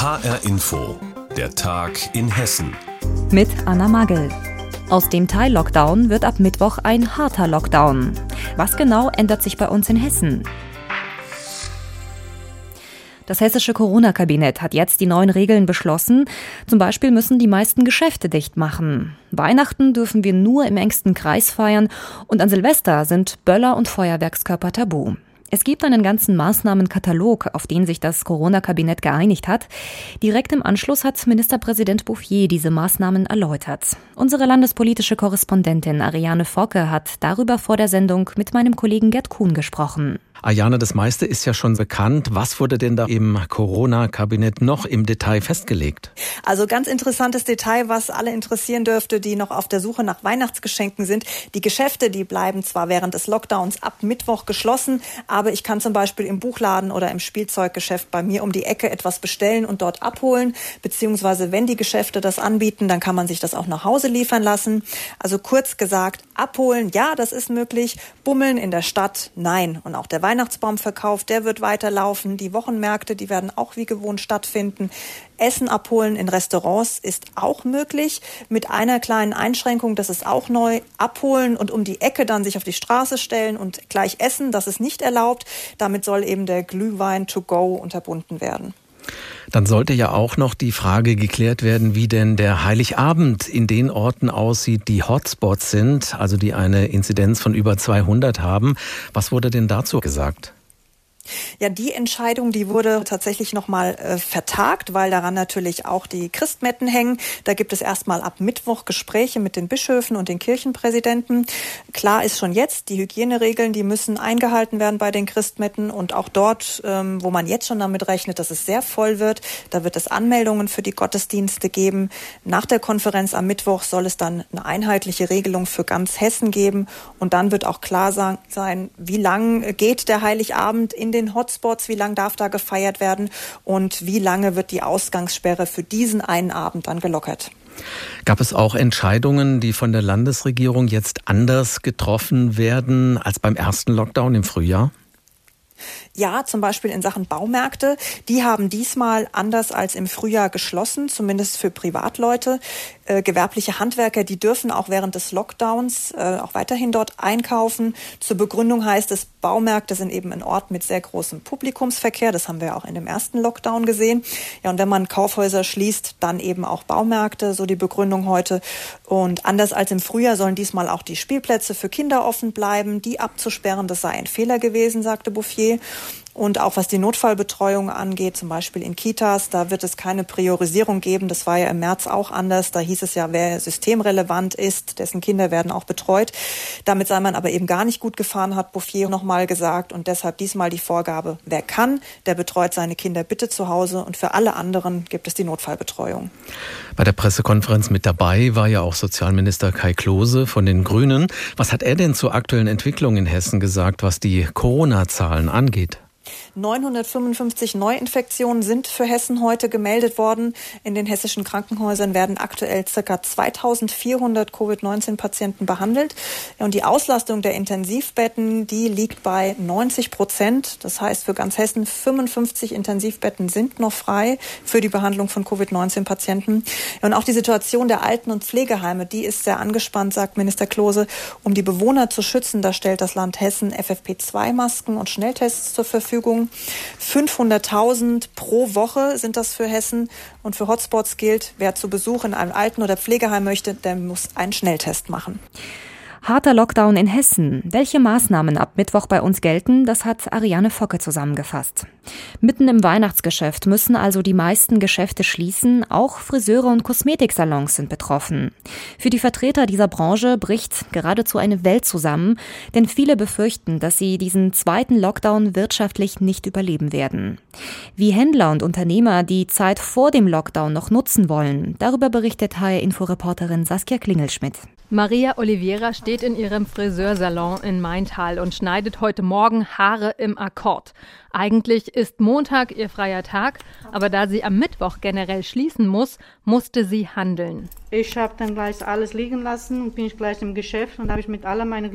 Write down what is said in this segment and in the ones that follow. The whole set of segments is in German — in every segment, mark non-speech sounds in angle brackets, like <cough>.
HR Info, der Tag in Hessen. Mit Anna Magel. Aus dem Teil-Lockdown wird ab Mittwoch ein harter Lockdown. Was genau ändert sich bei uns in Hessen? Das hessische Corona-Kabinett hat jetzt die neuen Regeln beschlossen. Zum Beispiel müssen die meisten Geschäfte dicht machen. Weihnachten dürfen wir nur im engsten Kreis feiern und an Silvester sind Böller und Feuerwerkskörper tabu. Es gibt einen ganzen Maßnahmenkatalog, auf den sich das Corona-Kabinett geeinigt hat. Direkt im Anschluss hat Ministerpräsident Bouffier diese Maßnahmen erläutert. Unsere landespolitische Korrespondentin Ariane Focke hat darüber vor der Sendung mit meinem Kollegen Gerd Kuhn gesprochen. Ayana, das meiste ist ja schon bekannt. Was wurde denn da im Corona-Kabinett noch im Detail festgelegt? Also ganz interessantes Detail, was alle interessieren dürfte, die noch auf der Suche nach Weihnachtsgeschenken sind. Die Geschäfte, die bleiben zwar während des Lockdowns ab Mittwoch geschlossen, aber ich kann zum Beispiel im Buchladen oder im Spielzeuggeschäft bei mir um die Ecke etwas bestellen und dort abholen. Beziehungsweise wenn die Geschäfte das anbieten, dann kann man sich das auch nach Hause liefern lassen. Also kurz gesagt, abholen, ja, das ist möglich. Bummeln in der Stadt, nein. Und auch der Weihnachtsbaumverkauf, der wird weiterlaufen. Die Wochenmärkte, die werden auch wie gewohnt stattfinden. Essen abholen in Restaurants ist auch möglich, mit einer kleinen Einschränkung, das ist auch neu, abholen und um die Ecke dann sich auf die Straße stellen und gleich essen, das ist nicht erlaubt. Damit soll eben der Glühwein to go unterbunden werden. Dann sollte ja auch noch die Frage geklärt werden, wie denn der Heiligabend in den Orten aussieht, die Hotspots sind, also die eine Inzidenz von über 200 haben. Was wurde denn dazu gesagt? Ja, die Entscheidung, die wurde tatsächlich nochmal äh, vertagt, weil daran natürlich auch die Christmetten hängen. Da gibt es erstmal ab Mittwoch Gespräche mit den Bischöfen und den Kirchenpräsidenten. Klar ist schon jetzt, die Hygieneregeln, die müssen eingehalten werden bei den Christmetten und auch dort, ähm, wo man jetzt schon damit rechnet, dass es sehr voll wird, da wird es Anmeldungen für die Gottesdienste geben. Nach der Konferenz am Mittwoch soll es dann eine einheitliche Regelung für ganz Hessen geben und dann wird auch klar sein, wie lang geht der Heiligabend in den den Hotspots, wie lange darf da gefeiert werden und wie lange wird die Ausgangssperre für diesen einen Abend dann gelockert. Gab es auch Entscheidungen, die von der Landesregierung jetzt anders getroffen werden als beim ersten Lockdown im Frühjahr? Ja, zum Beispiel in Sachen Baumärkte. Die haben diesmal anders als im Frühjahr geschlossen, zumindest für Privatleute. Äh, gewerbliche Handwerker, die dürfen auch während des Lockdowns äh, auch weiterhin dort einkaufen. Zur Begründung heißt es, Baumärkte sind eben ein Ort mit sehr großem Publikumsverkehr. Das haben wir auch in dem ersten Lockdown gesehen. Ja, und wenn man Kaufhäuser schließt, dann eben auch Baumärkte, so die Begründung heute. Und anders als im Frühjahr sollen diesmal auch die Spielplätze für Kinder offen bleiben. Die abzusperren, das sei ein Fehler gewesen, sagte Bouffier. Und auch was die Notfallbetreuung angeht, zum Beispiel in Kitas, da wird es keine Priorisierung geben. Das war ja im März auch anders. Da hieß es ja, wer systemrelevant ist, dessen Kinder werden auch betreut. Damit sei man aber eben gar nicht gut gefahren, hat Bouffier nochmal gesagt. Und deshalb diesmal die Vorgabe, wer kann, der betreut seine Kinder bitte zu Hause. Und für alle anderen gibt es die Notfallbetreuung. Bei der Pressekonferenz mit dabei war ja auch Sozialminister Kai Klose von den Grünen. Was hat er denn zur aktuellen Entwicklung in Hessen gesagt, was die Corona-Zahlen angeht? 955 Neuinfektionen sind für Hessen heute gemeldet worden. In den hessischen Krankenhäusern werden aktuell ca. 2400 Covid-19-Patienten behandelt. Und die Auslastung der Intensivbetten, die liegt bei 90 Prozent. Das heißt, für ganz Hessen 55 Intensivbetten sind noch frei für die Behandlung von Covid-19-Patienten. Und auch die Situation der Alten- und Pflegeheime, die ist sehr angespannt, sagt Minister Klose. Um die Bewohner zu schützen, da stellt das Land Hessen FFP2-Masken und Schnelltests zur Verfügung. Verfügung. 500.000 pro Woche sind das für Hessen. Und für Hotspots gilt, wer zu Besuch in einem Alten- oder Pflegeheim möchte, der muss einen Schnelltest machen. Harter Lockdown in Hessen. Welche Maßnahmen ab Mittwoch bei uns gelten, das hat Ariane Focke zusammengefasst. Mitten im Weihnachtsgeschäft müssen also die meisten Geschäfte schließen, auch Friseure und Kosmetiksalons sind betroffen. Für die Vertreter dieser Branche bricht geradezu eine Welt zusammen, denn viele befürchten, dass sie diesen zweiten Lockdown wirtschaftlich nicht überleben werden. Wie Händler und Unternehmer die Zeit vor dem Lockdown noch nutzen wollen, darüber berichtet HR-Inforeporterin Saskia Klingelschmidt. Maria Oliveira steht in ihrem Friseursalon in Maintal und schneidet heute Morgen Haare im Akkord. Eigentlich ist Montag ihr freier Tag, aber da sie am Mittwoch generell schließen muss, musste sie handeln. Ich habe dann gleich alles liegen lassen und bin ich gleich im Geschäft und habe ich mit aller meiner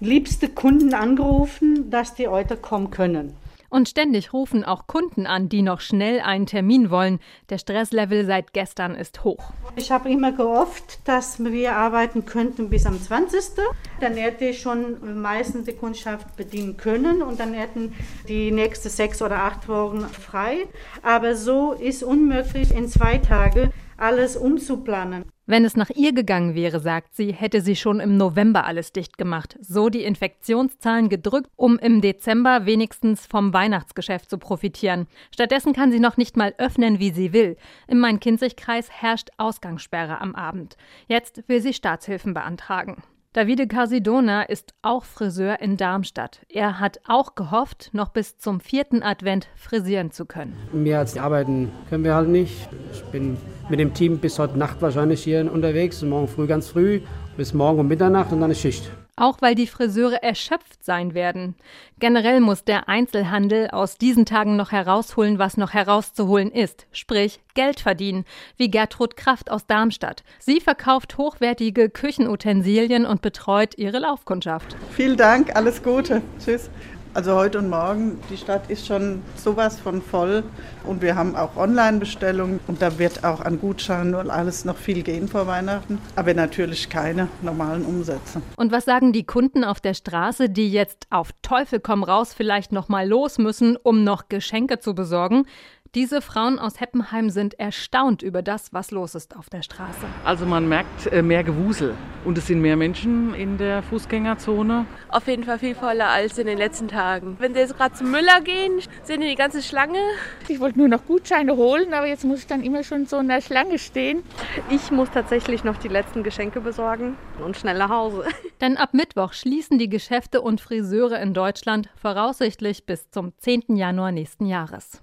liebsten Kunden angerufen, dass die heute kommen können. Und ständig rufen auch Kunden an, die noch schnell einen Termin wollen. Der Stresslevel seit gestern ist hoch. Ich habe immer gehofft, dass wir arbeiten könnten bis am 20. Dann hätte ich schon meistens die Kundschaft bedienen können und dann hätten die nächsten sechs oder acht Wochen frei. Aber so ist unmöglich in zwei Tagen alles umzuplanen. Wenn es nach ihr gegangen wäre, sagt sie, hätte sie schon im November alles dicht gemacht, so die Infektionszahlen gedrückt, um im Dezember wenigstens vom Weihnachtsgeschäft zu profitieren. Stattdessen kann sie noch nicht mal öffnen, wie sie will. Im Main-Kinzig-Kreis herrscht Ausgangssperre am Abend. Jetzt will sie Staatshilfen beantragen. Davide Casidona ist auch Friseur in Darmstadt. Er hat auch gehofft, noch bis zum vierten Advent frisieren zu können. Mehr als arbeiten können wir halt nicht. Ich bin mit dem Team bis heute Nacht wahrscheinlich hier unterwegs, morgen früh ganz früh, bis morgen um Mitternacht und dann ist Schicht auch weil die Friseure erschöpft sein werden. Generell muss der Einzelhandel aus diesen Tagen noch herausholen, was noch herauszuholen ist, sprich Geld verdienen, wie Gertrud Kraft aus Darmstadt. Sie verkauft hochwertige Küchenutensilien und betreut ihre Laufkundschaft. Vielen Dank, alles Gute. Tschüss. Also heute und morgen, die Stadt ist schon sowas von voll und wir haben auch Online-Bestellungen und da wird auch an Gutscheinen und alles noch viel gehen vor Weihnachten, aber natürlich keine normalen Umsätze. Und was sagen die Kunden auf der Straße, die jetzt auf Teufel komm raus vielleicht noch mal los müssen, um noch Geschenke zu besorgen? Diese Frauen aus Heppenheim sind erstaunt über das, was los ist auf der Straße. Also man merkt äh, mehr Gewusel und es sind mehr Menschen in der Fußgängerzone. Auf jeden Fall viel voller als in den letzten Tagen. Wenn Sie jetzt gerade zum Müller gehen, sehen Sie die ganze Schlange. Ich wollte nur noch Gutscheine holen, aber jetzt muss ich dann immer schon so in der Schlange stehen. Ich muss tatsächlich noch die letzten Geschenke besorgen und schnell nach Hause. <laughs> Denn ab Mittwoch schließen die Geschäfte und Friseure in Deutschland voraussichtlich bis zum 10. Januar nächsten Jahres.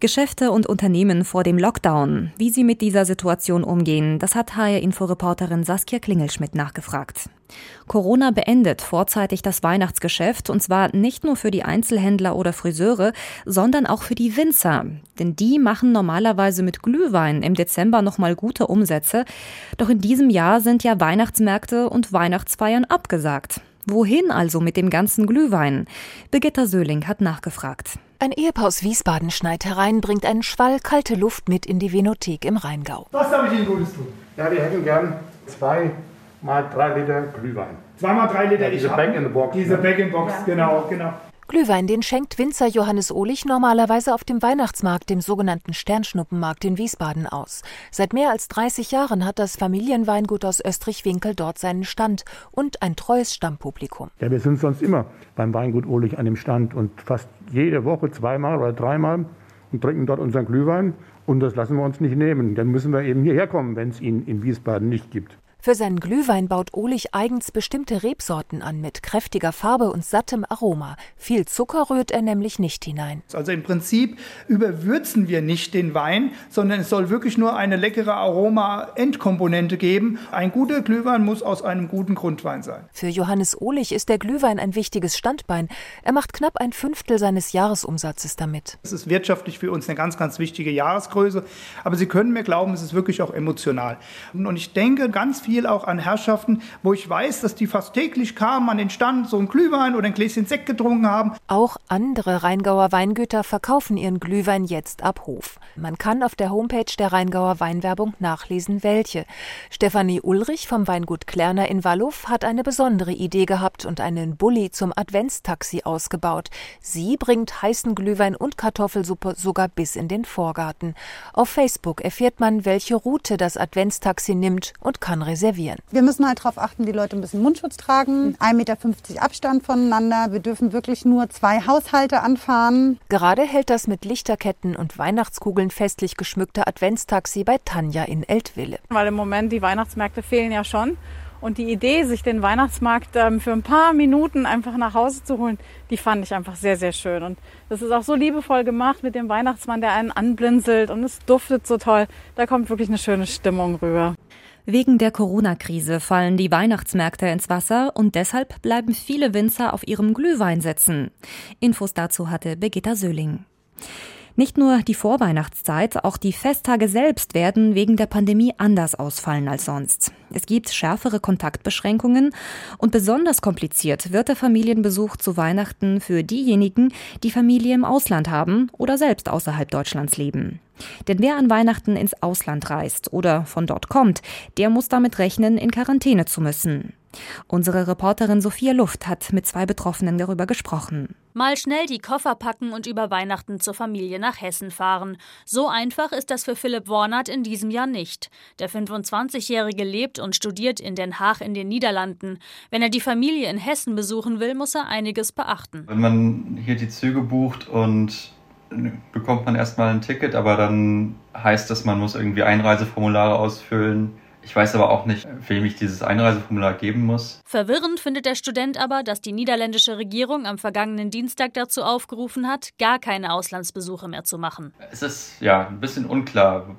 Geschäfte und Unternehmen vor dem Lockdown. Wie sie mit dieser Situation umgehen, das hat HR-Inforeporterin Saskia Klingelschmidt nachgefragt. Corona beendet vorzeitig das Weihnachtsgeschäft und zwar nicht nur für die Einzelhändler oder Friseure, sondern auch für die Winzer. Denn die machen normalerweise mit Glühwein im Dezember nochmal gute Umsätze. Doch in diesem Jahr sind ja Weihnachtsmärkte und Weihnachtsfeiern abgesagt. Wohin also mit dem ganzen Glühwein? Birgitta Söhling hat nachgefragt. Ein Ehepaar aus Wiesbaden schneit herein, bringt einen Schwall kalte Luft mit in die Venothek im Rheingau. Was darf ich Ihnen Gutes tun? Ja, wir hätten gern zwei mal drei Liter Glühwein. Zweimal drei Liter, ja, diese Back in the Box. Diese ne? Back in the Box, ja. genau, genau. Glühwein, den schenkt Winzer Johannes Ohlich normalerweise auf dem Weihnachtsmarkt, dem sogenannten Sternschnuppenmarkt in Wiesbaden aus. Seit mehr als 30 Jahren hat das Familienweingut aus Österreich-Winkel dort seinen Stand und ein treues Stammpublikum. Ja, wir sind sonst immer beim Weingut Ohlich an dem Stand und fast jede Woche zweimal oder dreimal und trinken dort unseren Glühwein. Und das lassen wir uns nicht nehmen. Dann müssen wir eben hierher kommen, wenn es ihn in Wiesbaden nicht gibt. Für seinen Glühwein baut Ohlich eigens bestimmte Rebsorten an mit kräftiger Farbe und sattem Aroma. Viel Zucker rührt er nämlich nicht hinein. Also im Prinzip überwürzen wir nicht den Wein, sondern es soll wirklich nur eine leckere Aroma-Endkomponente geben. Ein guter Glühwein muss aus einem guten Grundwein sein. Für Johannes Ohlich ist der Glühwein ein wichtiges Standbein. Er macht knapp ein Fünftel seines Jahresumsatzes damit. Es ist wirtschaftlich für uns eine ganz, ganz wichtige Jahresgröße. Aber Sie können mir glauben, es ist wirklich auch emotional. Und ich denke ganz viel viel auch an Herrschaften, wo ich weiß, dass die fast täglich kamen an den Stand, so ein Glühwein oder ein Gläschen Sekt getrunken haben. Auch andere Rheingauer Weingüter verkaufen ihren Glühwein jetzt ab Hof. Man kann auf der Homepage der Rheingauer Weinwerbung nachlesen, welche. Stefanie Ulrich vom Weingut Klerner in Wallow hat eine besondere Idee gehabt und einen Bulli zum Adventstaxi ausgebaut. Sie bringt heißen Glühwein und Kartoffelsuppe sogar bis in den Vorgarten. Auf Facebook erfährt man, welche Route das Adventstaxi nimmt und kann reservieren reservieren. Wir müssen halt darauf achten, die Leute müssen Mundschutz tragen, 1,50 Meter Abstand voneinander. Wir dürfen wirklich nur zwei Haushalte anfahren. Gerade hält das mit Lichterketten und Weihnachtskugeln festlich geschmückte Adventstaxi bei Tanja in Eltville. Weil im Moment die Weihnachtsmärkte fehlen ja schon. Und die Idee, sich den Weihnachtsmarkt ähm, für ein paar Minuten einfach nach Hause zu holen, die fand ich einfach sehr, sehr schön. Und das ist auch so liebevoll gemacht mit dem Weihnachtsmann, der einen anblinzelt und es duftet so toll. Da kommt wirklich eine schöne Stimmung rüber. Wegen der Corona-Krise fallen die Weihnachtsmärkte ins Wasser und deshalb bleiben viele Winzer auf ihrem Glühwein sitzen. Infos dazu hatte Birgitta Söhling. Nicht nur die Vorweihnachtszeit, auch die Festtage selbst werden wegen der Pandemie anders ausfallen als sonst. Es gibt schärfere Kontaktbeschränkungen und besonders kompliziert wird der Familienbesuch zu Weihnachten für diejenigen, die Familie im Ausland haben oder selbst außerhalb Deutschlands leben. Denn wer an Weihnachten ins Ausland reist oder von dort kommt, der muss damit rechnen, in Quarantäne zu müssen. Unsere Reporterin Sophia Luft hat mit zwei Betroffenen darüber gesprochen. Mal schnell die Koffer packen und über Weihnachten zur Familie nach Hessen fahren. So einfach ist das für Philipp Warnert in diesem Jahr nicht. Der 25-Jährige lebt und studiert in Den Haag in den Niederlanden. Wenn er die Familie in Hessen besuchen will, muss er einiges beachten. Wenn man hier die Züge bucht und bekommt man erstmal ein Ticket, aber dann heißt das, man muss irgendwie Einreiseformulare ausfüllen ich weiß aber auch nicht, wem ich dieses Einreiseformular geben muss. Verwirrend findet der Student aber, dass die niederländische Regierung am vergangenen Dienstag dazu aufgerufen hat, gar keine Auslandsbesuche mehr zu machen. Es ist ja ein bisschen unklar,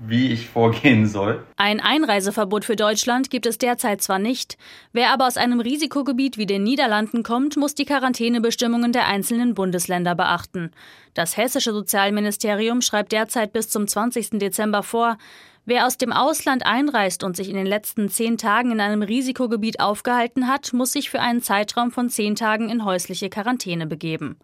wie ich vorgehen soll. Ein Einreiseverbot für Deutschland gibt es derzeit zwar nicht, wer aber aus einem Risikogebiet wie den Niederlanden kommt, muss die Quarantänebestimmungen der einzelnen Bundesländer beachten. Das hessische Sozialministerium schreibt derzeit bis zum 20. Dezember vor, Wer aus dem Ausland einreist und sich in den letzten zehn Tagen in einem Risikogebiet aufgehalten hat, muss sich für einen Zeitraum von zehn Tagen in häusliche Quarantäne begeben.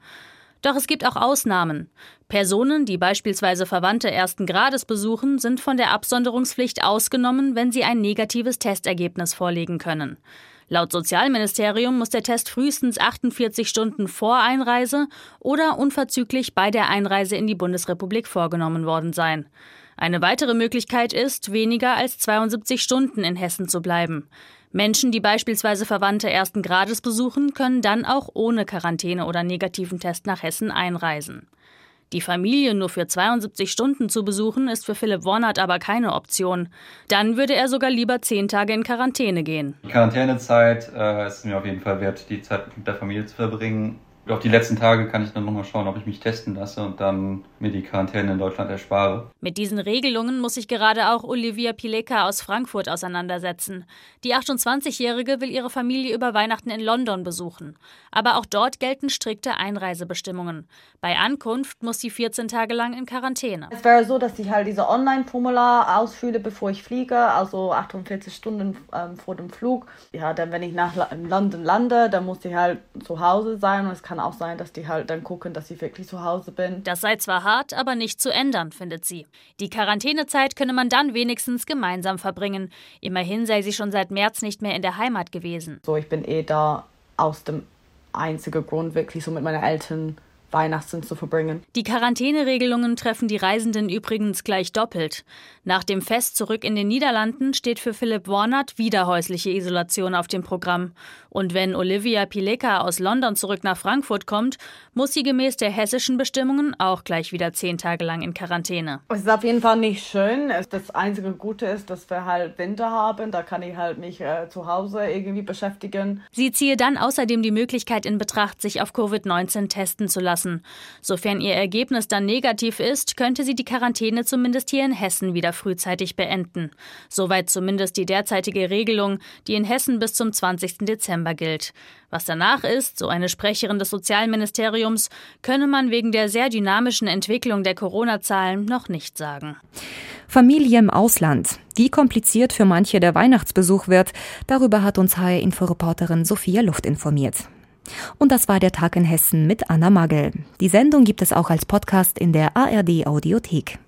Doch es gibt auch Ausnahmen. Personen, die beispielsweise Verwandte ersten Grades besuchen, sind von der Absonderungspflicht ausgenommen, wenn sie ein negatives Testergebnis vorlegen können. Laut Sozialministerium muss der Test frühestens 48 Stunden vor Einreise oder unverzüglich bei der Einreise in die Bundesrepublik vorgenommen worden sein. Eine weitere Möglichkeit ist, weniger als 72 Stunden in Hessen zu bleiben. Menschen, die beispielsweise Verwandte ersten Grades besuchen, können dann auch ohne Quarantäne oder negativen Test nach Hessen einreisen. Die Familie nur für 72 Stunden zu besuchen, ist für Philipp Warnert aber keine Option. Dann würde er sogar lieber zehn Tage in Quarantäne gehen. Die Quarantänezeit äh, ist mir auf jeden Fall wert, die Zeit mit der Familie zu verbringen auf die letzten Tage kann ich dann nochmal schauen, ob ich mich testen lasse und dann mir die Quarantäne in Deutschland erspare. Mit diesen Regelungen muss sich gerade auch Olivia Pileka aus Frankfurt auseinandersetzen. Die 28-Jährige will ihre Familie über Weihnachten in London besuchen. Aber auch dort gelten strikte Einreisebestimmungen. Bei Ankunft muss sie 14 Tage lang in Quarantäne. Es wäre so, dass ich halt diese Online-Formular ausfülle, bevor ich fliege, also 48 Stunden ähm, vor dem Flug. Ja, dann wenn ich nach London lande, dann muss ich halt zu Hause sein und es kann kann auch sein, dass die halt dann gucken, dass ich wirklich zu Hause bin. Das sei zwar hart, aber nicht zu ändern, findet sie. Die Quarantänezeit könne man dann wenigstens gemeinsam verbringen. Immerhin sei sie schon seit März nicht mehr in der Heimat gewesen. So, ich bin eh da aus dem einzigen Grund, wirklich so mit meinen Eltern Weihnachten zu verbringen. Die Quarantäneregelungen treffen die Reisenden übrigens gleich doppelt. Nach dem Fest zurück in den Niederlanden steht für Philipp Warnert wieder häusliche Isolation auf dem Programm. Und wenn Olivia Pileka aus London zurück nach Frankfurt kommt, muss sie gemäß der hessischen Bestimmungen auch gleich wieder zehn Tage lang in Quarantäne. Es ist auf jeden Fall nicht schön. Das einzige Gute ist, dass wir halt Winter haben. Da kann ich halt mich äh, zu Hause irgendwie beschäftigen. Sie ziehe dann außerdem die Möglichkeit in Betracht, sich auf Covid-19 testen zu lassen. Sofern ihr Ergebnis dann negativ ist, könnte sie die Quarantäne zumindest hier in Hessen wieder frühzeitig beenden. Soweit zumindest die derzeitige Regelung, die in Hessen bis zum 20. Dezember gilt. Was danach ist, so eine Sprecherin des Sozialministeriums, könne man wegen der sehr dynamischen Entwicklung der Corona-Zahlen noch nicht sagen. Familie im Ausland. Wie kompliziert für manche der Weihnachtsbesuch wird, darüber hat uns HR-Inforeporterin Sophia Luft informiert. Und das war der Tag in Hessen mit Anna Magel. Die Sendung gibt es auch als Podcast in der ARD Audiothek.